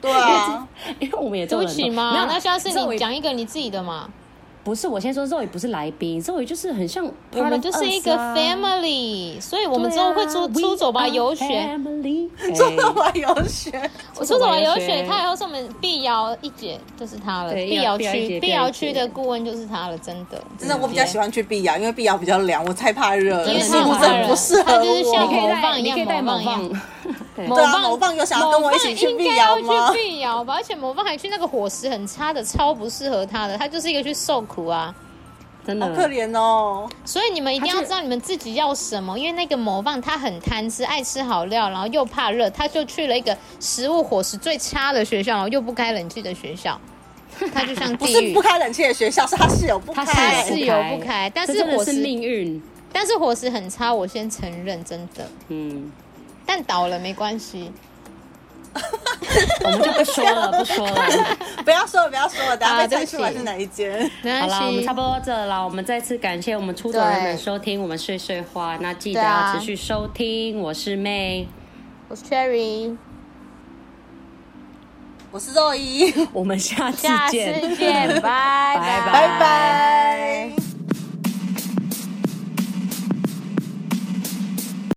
对啊，(laughs) 因为我们也对不起嘛。那下次你讲一个你自己的嘛。不是，我先说 Zoe 不是来宾，Zoe 就是很像、啊，我们就是一个 family，所以我们之后会出出走吧游学，出走吧游学，我出走吧游学，他以后是我们碧瑶一姐，就是他了，碧瑶区碧瑶区的顾问就是他了，真的，真的，我比较喜欢去碧瑶，因为碧瑶比较凉，我太怕热了，因为是不是不适合我，就是像某棒一样，某棒一样。(laughs) 对啊，某棒有想要跟我一起去辟谣吗？去碧瑶吧，而且某棒还去那个伙食很差的，超不适合他的，他就是一个去受苦啊，真的好可怜哦。所以你们一定要知道你们自己要什么，因为那个魔棒他很贪吃，爱吃好料，然后又怕热，他就去了一个食物伙食最差的学校，然后又不开冷气的学校，(laughs) 他就像地狱。不是不开冷气的学校，是他室友不开，他室友不开，但是伙食是命运，但是伙食很差，我先承认，真的，嗯。但倒了没关系，(laughs) 我们就不说了，不说了，(laughs) 不要说了，不要说了，大家猜出来是哪一间？好了，我们差不多到这了，我们再次感谢我们出走人们收听我们碎碎花，那记得要持续收听。我是 May，我是 Cherry，我是 Zoe，(laughs) 我们下次见，下次见，拜拜。拜拜。